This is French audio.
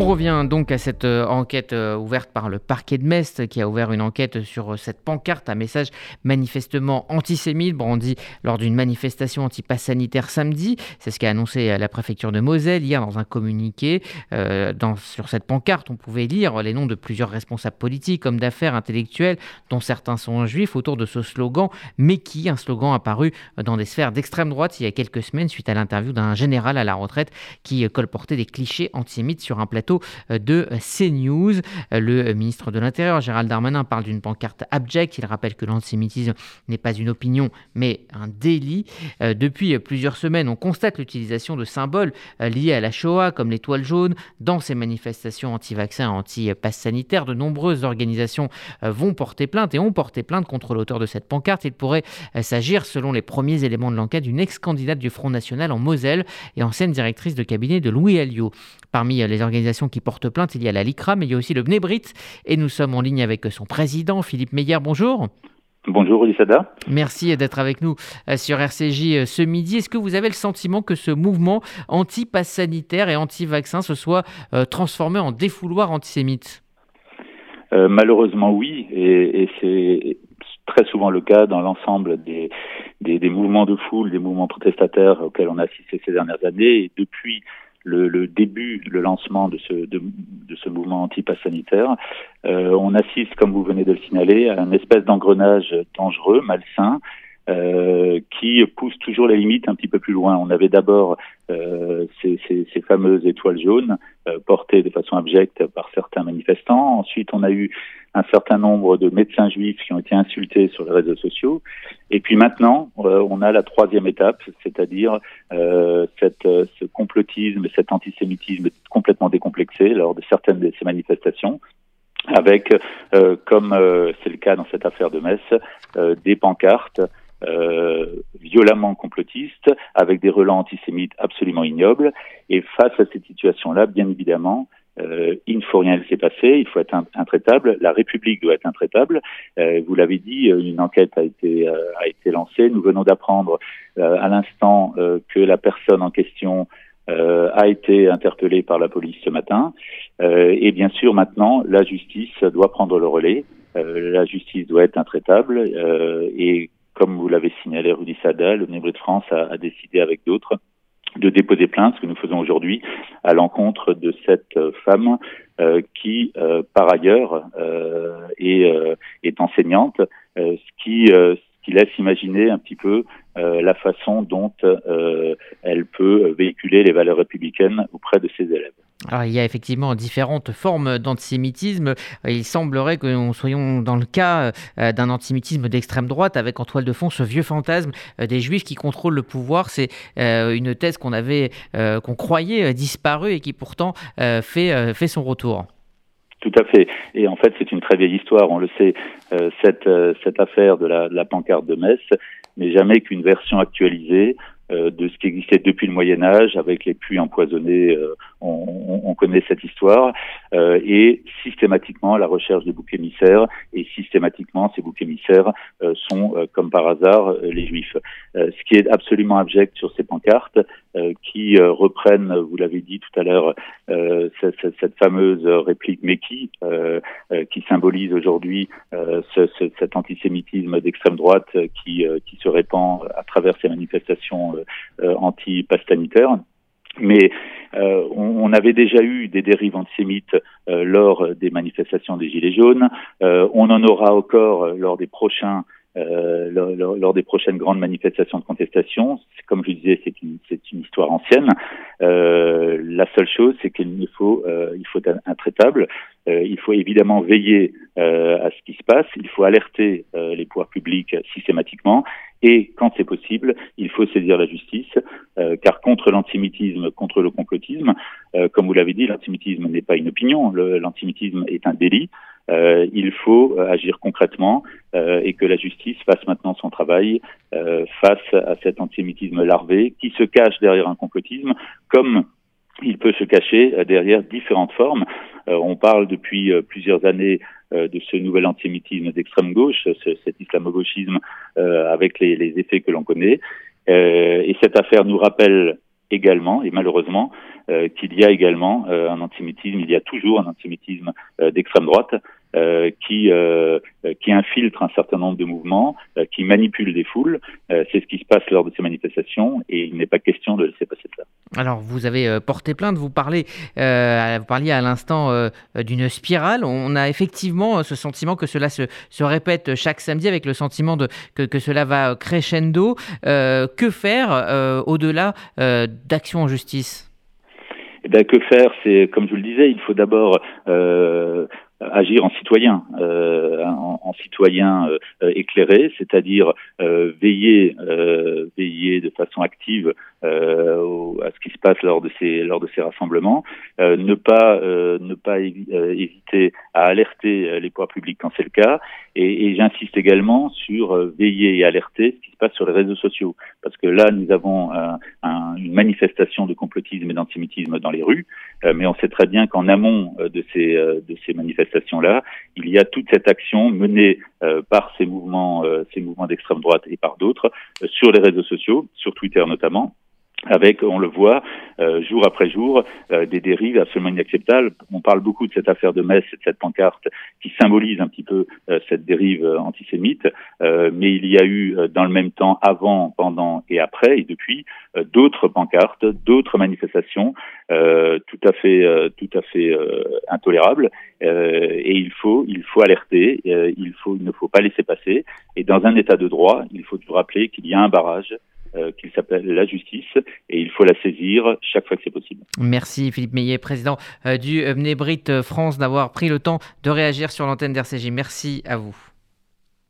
On revient donc à cette euh, enquête euh, ouverte par le parquet de Metz qui a ouvert une enquête sur euh, cette pancarte à message manifestement antisémite brandi lors d'une manifestation anti-pass sanitaire samedi. C'est ce qu'a annoncé la préfecture de Moselle hier dans un communiqué. sur cette pancarte, on pouvait lire les noms de plusieurs responsables politiques, hommes d'affaires, intellectuels, dont certains sont juifs, autour de ce slogan Mais qui? Un slogan apparu dans des sphères d'extrême droite il y a quelques semaines suite à l'interview d'un général à la retraite qui colportait des clichés antisémites sur un plateau euh, de CNews. Euh, le ministre de l'Intérieur, Gérald Darmanin, parle d'une pancarte abjecte. Il rappelle que l'antisémitisme n'est pas une opinion, mais un délit. Euh, depuis plusieurs semaines, on constate l'utilisation de symboles liés à la Shoah, comme l'étoile jaune, dans ces manifestations anti-vaccins, anti-pass sanitaire. De nombreuses organisations vont porter plainte et ont porté plainte contre l'auteur de cette pancarte. Il pourrait s'agir, selon les premiers éléments de l'enquête, d'une ex-candidate du Front National en Moselle et ancienne directrice de cabinet de Louis Alliot. Parmi les organisations qui porte plainte. Il y a la LICRA, mais il y a aussi le Bnebrit. Et nous sommes en ligne avec son président, Philippe Meyer. Bonjour. Bonjour Elisada. Merci d'être avec nous euh, sur RCJ euh, ce midi. Est-ce que vous avez le sentiment que ce mouvement anti-pass sanitaire et anti-vaccin se soit euh, transformé en défouloir antisémite? Malheureusement oui, et, c'est très souvent le cas dans l'ensemble des, des, mouvements de foule, des mouvements protestataires auxquels on a assisté ces dernières années. Et depuis le, le, début, le lancement de ce, de, de ce mouvement anti-pass sanitaire, euh, on assiste, comme vous venez de le signaler, à une espèce d'engrenage dangereux, malsain, euh, qui pousse toujours les limites un petit peu plus loin. On avait d'abord euh, ces, ces, ces, fameuses étoiles jaunes euh, portées de façon abjecte par certains manifestants. Ensuite, on a eu un certain nombre de médecins juifs qui ont été insultés sur les réseaux sociaux. Et puis maintenant, euh, on a la troisième étape, c'est-à-dire euh, cette, ce complotisme, cet antisémitisme complètement décomplexé lors de certaines de ces manifestations avec, comme c'est le cas dans cette affaire de Metz, des pancartes euh, violemment complotiste, avec des relents antisémites absolument ignobles. Et face à cette situation-là, bien évidemment, euh, il ne faut rien laisser passer, il faut être intraitable, la République doit être intraitable. Euh, vous l'avez dit, une enquête a été, euh, lancée. Nous venons d'apprendre euh, à l'instant que la personne en question a été interpellée par la police ce matin. et bien sûr, maintenant, la justice doit prendre le relais. la justice doit être intraitable et comme vous l'avez signalé, Rudy Sada, le Nébré de France a, décidé avec d'autres de déposer plainte, ce que nous faisons aujourd'hui, à l'encontre de cette femme euh, qui, euh, par ailleurs, euh, est, est, enseignante, ce qui, ce qui laisse imaginer un petit peu la façon dont elle peut véhiculer les valeurs républicaines auprès de ses élèves. Alors, il y a effectivement différentes formes d'antisémitisme. Il semblerait que nous soyons dans le cas euh, d'un antisémitisme d'extrême droite avec en toile de fond ce vieux fantasme euh, des juifs qui contrôlent le pouvoir. C'est euh, une thèse qu'on avait, qu'on croyait disparue et qui pourtant fait, fait son retour. Tout à fait. Et en fait, c'est une très vieille histoire. On le sait, cette, cette affaire de la, pancarte de Metz n'est jamais qu'une version actualisée euh, de ce qui existait depuis le Moyen Âge avec les puits empoisonnés. Euh, on, on, connaît cette histoire euh, et systématiquement la recherche des boucs émissaires et systématiquement ces boucs émissaires sont comme par hasard les Juifs. ce qui est absolument abject sur ces pancartes qui reprennent, vous l'avez dit tout à l'heure, cette, fameuse réplique Meki qui symbolise aujourd'hui ce, cet antisémitisme d'extrême droite qui, qui se répand à travers ces manifestations euh, anti-pass sanitaire. Mais euh, on, avait déjà eu des dérives antisémites euh, lors des manifestations des Gilets jaunes. on en aura encore lors des prochains lors, lors, des prochaines grandes manifestations de contestation. Comme je disais, c'est une, une histoire ancienne. la seule chose, c'est qu'il faut, il faut être intraitable. il faut évidemment veiller à ce qui se passe. Il faut alerter les pouvoirs publics systématiquement. Et quand c'est possible, il faut saisir la justice, euh, car contre l'antisémitisme, contre le complotisme, euh, comme vous l'avez dit, l'antisémitisme n'est pas une opinion, l'antisémitisme est un délit. Euh, il faut agir concrètement et que la justice fasse maintenant son travail face à cet antisémitisme larvé qui se cache derrière un complotisme, comme il peut se cacher derrière différentes formes. on parle depuis plusieurs années euh, de ce nouvel antisémitisme d'extrême gauche, cet islamo-gauchisme euh, avec les, les, effets que l'on connaît. Euh, et cette affaire nous rappelle également, et malheureusement, qu'il y a également un antisémitisme, il y a toujours un antisémitisme d'extrême droite euh, qui euh, qui infiltre un certain nombre de mouvements, euh, qui manipule des foules. c'est ce qui se passe lors de ces manifestations et il n'est pas question de laisser passer ça. Alors vous avez porté plainte, vous parlez, vous parliez à l'instant d'une spirale. On a effectivement ce sentiment que cela se, se répète chaque samedi avec le sentiment de, que, que cela va crescendo. que faire au-delà d'action en justice? Eh bien, que faire? C'est, comme je vous le disais, il faut d'abord euh, agir en citoyen, euh, en, citoyen euh, éclairé, c'est-à-dire euh, veiller, veiller de façon active à ce qui se passe lors de ces lors de ces rassemblements, ne pas ne pas hésiter à alerter les pouvoirs publics quand c'est le cas, et, j'insiste également sur veiller et alerter ce qui se passe sur les réseaux sociaux, parce que là nous avons un, une manifestation de complotisme et d'antisémitisme dans les rues, mais on sait très bien qu'en amont de ces de ces manifestations là il y a toute cette action menée euh, par ces mouvements, euh, ces mouvements d'extrême droite et par d'autres euh, sur les réseaux sociaux, sur Twitter notamment, avec, on le voit, euh, jour après jour, euh, des dérives absolument inacceptables. On parle beaucoup de cette affaire de Metz et de cette pancarte qui symbolise un petit peu euh, cette dérive antisémite, mais il y a eu dans le même temps, avant, pendant et après, et depuis, d'autres pancartes, d'autres manifestations tout à fait, tout à fait intolérables. et il faut, il faut alerter, il faut, il ne faut pas laisser passer. Et dans un État de droit, il faut rappeler qu'il y a un barrage euh, qu'il s'appelle la justice et il faut la saisir chaque fois que c'est possible. Merci Philippe Meillet, président euh, du Mnebrit France, d'avoir pris le temps de réagir sur l'antenne d'RCJ. Merci à vous.